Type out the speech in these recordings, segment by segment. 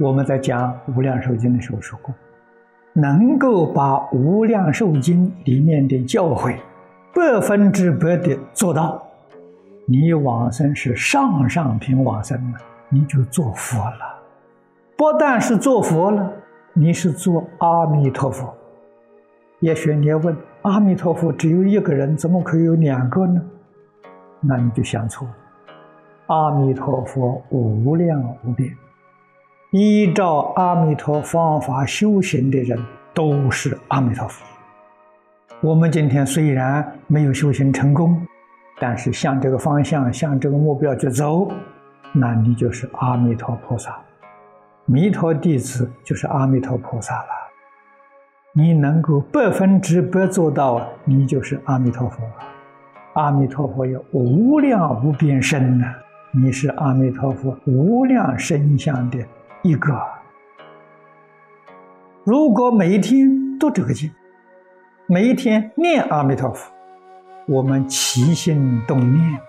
我们在讲《无量寿经》的时候说过，能够把《无量寿经》里面的教诲百分之百的做到，你往生是上上品往生了，你就做佛了。不但是做佛了，你是做阿弥陀佛。也许你要问：阿弥陀佛只有一个人，怎么可以有两个呢？那你就想错了。阿弥陀佛无量无边，依照阿弥陀方法修行的人都是阿弥陀佛。我们今天虽然没有修行成功，但是向这个方向、向这个目标去走，那你就是阿弥陀菩萨。弥陀弟子就是阿弥陀菩萨了，你能够百分之百做到，你就是阿弥陀佛。阿弥陀佛有无量无边身呢，你是阿弥陀佛无量身相的一个。如果每一天都这个经，每一天念阿弥陀佛，我们起心动念，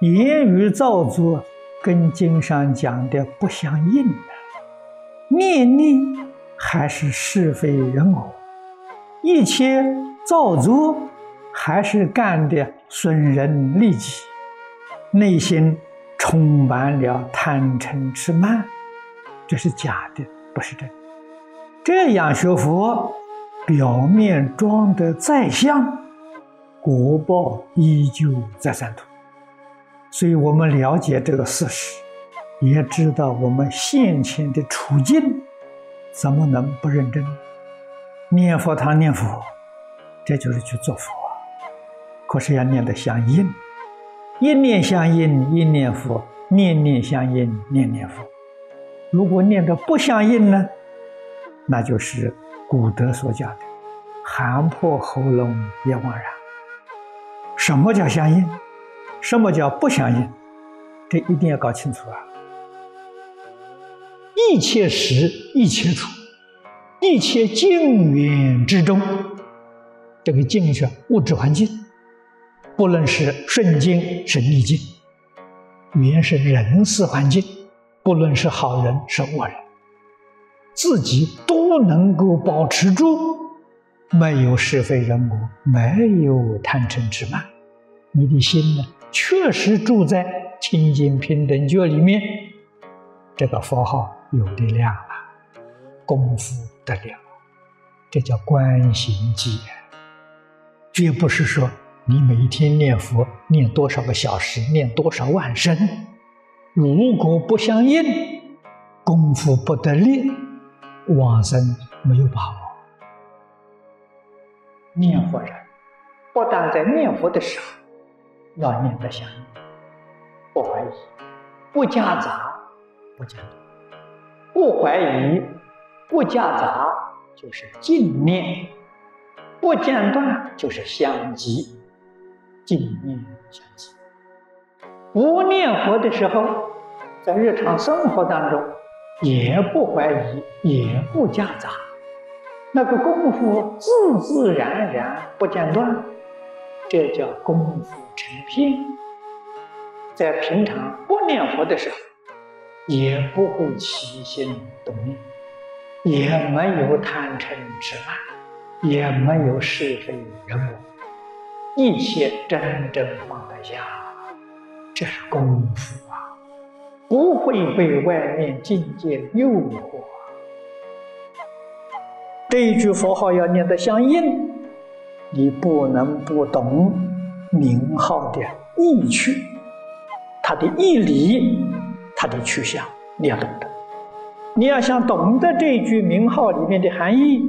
言语造作跟经上讲的不相应的。念念还是是非人我，一切造作还是干的损人利己，内心充满了贪嗔痴慢，这是假的，不是真。这样学佛，表面装的再像，果报依旧在三途。所以我们了解这个事实。也知道我们现前的处境，怎么能不认真？念佛堂念佛，这就是去做佛。可是要念得相应，一念相应一念佛，念念相应念念佛。如果念的不相应呢？那就是古德所讲的“寒破喉咙也枉然”。什么叫相应？什么叫不相应？这一定要搞清楚啊！一切时，一切处，一切境缘之中，这个境是物质环境，不论是顺境是逆境，缘是人事环境，不论是好人是恶人，自己都能够保持住，没有是非人我，没有贪嗔痴慢，你的心呢，确实住在清净平等觉里面，这个佛号。有力量了，功夫得了，这叫观行戒。绝不是说你每天念佛念多少个小时，念多少万声，如果不相应，功夫不得力，往生没有把握。念佛人不但在念佛的时候要念得相应，不怀疑，不夹杂，不间断。不怀疑，不夹杂，就是净念；不间断，就是相继。净念相继。不念佛的时候，在日常生活当中，也不怀疑，也不夹杂，那个功夫自自然然不间断，这叫功夫成片。在平常不念佛的时候。也不会起心动念，也没有贪嗔痴慢，也没有是非人我，一切真正放得下，这是功夫，不会被外面境界诱惑。这一句佛号要念得相应，你不能不懂名号的意趣，它的义理。它的去向你要懂得，你要想懂得这句名号里面的含义，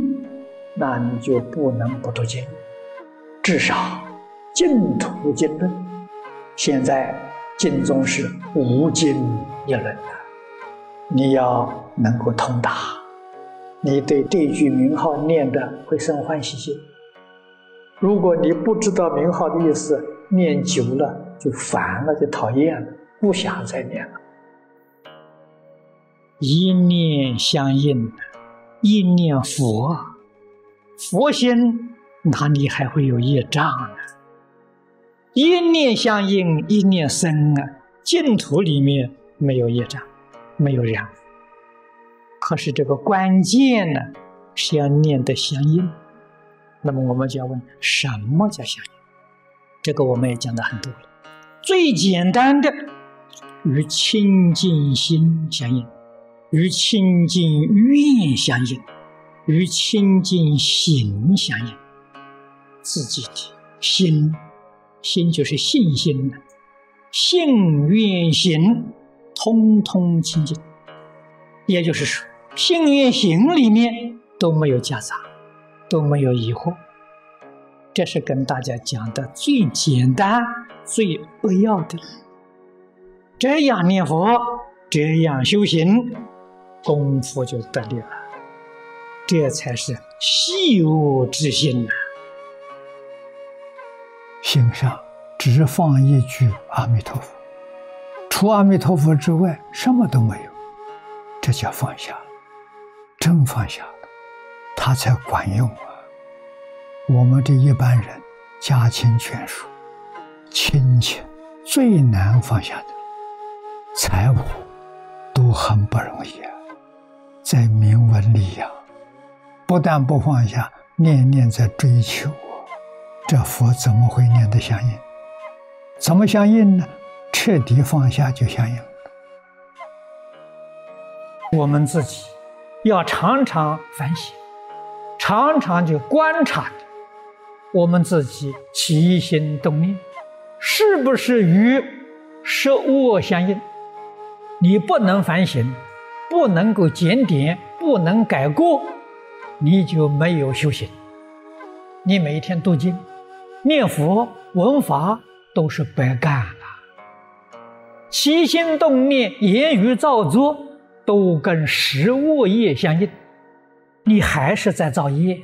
那你就不能不读经，至少净土经论，现在经中是无经一论的，你要能够通达，你对这句名号念的会生欢喜心。如果你不知道名号的意思，念久了就烦了，就讨厌了，不想再念了。一念相应，一念佛，佛心哪里还会有业障呢？一念相应，一念生啊，净土里面没有业障，没有染。可是这个关键呢，是要念得相应。那么我们就要问：什么叫相应？这个我们也讲的很多了。最简单的，与清净心相应，与清净愿相应，与清净行相应。自己的心，心就是信心了，信愿行，通通清净。也就是说，信愿行里面都没有夹杂，都没有疑惑。这是跟大家讲的最简单、最扼要的。这样念佛，这样修行，功夫就得力了。这才是细悟之心呐！心上只放一句阿弥陀佛，除阿弥陀佛之外，什么都没有。这叫放下，真放下了，它才管用啊！我们这一般人家亲眷属、亲戚最难放下的，财物都很不容易啊，在名闻里呀，不但不放下，念念在追求，这佛怎么会念得相应？怎么相应呢？彻底放下就相应。我们自己要常常反省，常常就观察我们自己起心动念，是不是与实恶相应？你不能反省，不能够检点，不能改过，你就没有修行。你每天读经、念佛、闻法都是白干了。起心动念、言语造作。都跟食物业相应，你还是在造业，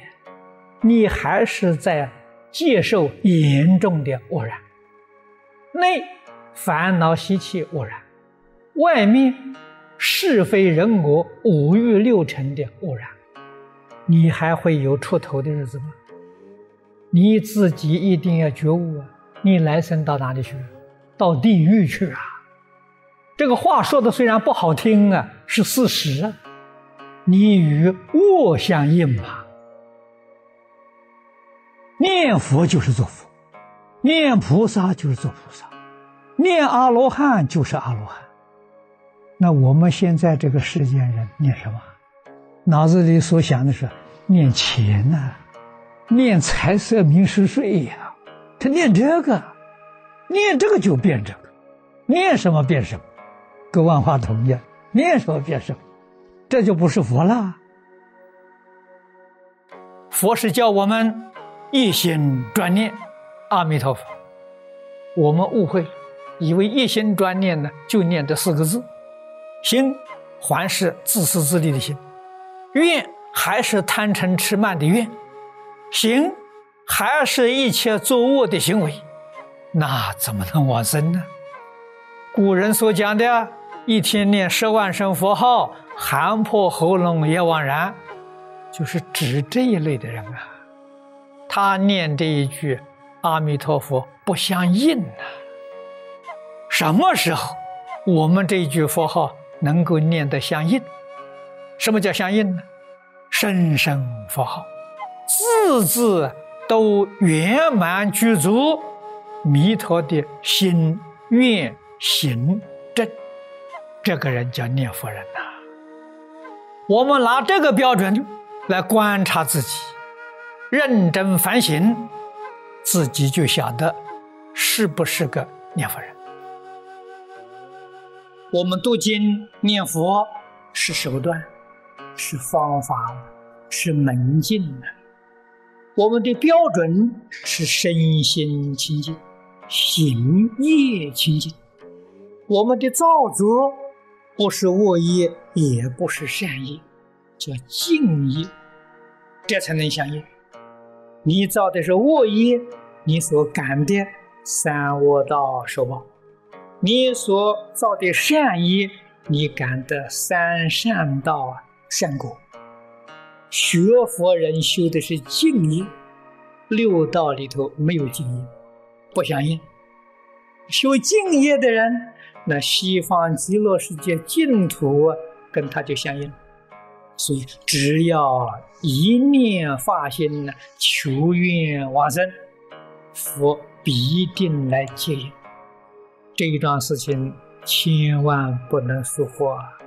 你还是在接受严重的污染。内烦恼习气污染，外面是非人我五欲六尘的污染，你还会有出头的日子吗？你自己一定要觉悟啊！你来生到哪里去？到地狱去啊！这个话说的虽然不好听啊，是事实啊。你与恶相应嘛？念佛就是做佛，念菩萨就是做菩萨，念阿罗汉就是阿罗汉。那我们现在这个世间人念什么？脑子里所想的是念钱呐，念财色名食睡呀。他念这个，念这个就变这个，念什么变什么。跟万花筒一样，念什么变什么，这就不是佛了。佛是叫我们一心专念阿弥陀佛，我们误会了，以为一心专念呢就念这四个字，心还是自私自利的心，愿还是贪嗔痴慢的愿，行还是一切作恶的行为，那怎么能往生呢？古人所讲的。一天念十万声佛号，喊破喉咙也枉然，就是指这一类的人啊。他念这一句阿弥陀佛不相应啊。什么时候我们这一句佛号能够念得相应？什么叫相应呢？声声佛号，字字都圆满具足弥陀的心愿行正。这个人叫念佛人呐。我们拿这个标准来观察自己，认真反省，自己就晓得是不是个念佛人。我们读经念佛是手段，是方法，是门径的。我们的标准是身心清净，行业清净。我们的造作。不是恶业，也不是善业，叫净业，这才能相应。你造的是恶业，你所感的三恶道受报；你所造的善业，你感的三善道善果。学佛人修的是净业，六道里头没有净业，不相应。修净业的人。那西方极乐世界净土跟他就相应，所以只要一念发心呢，求愿往生，佛必定来接引。这一桩事情千万不能疏忽啊！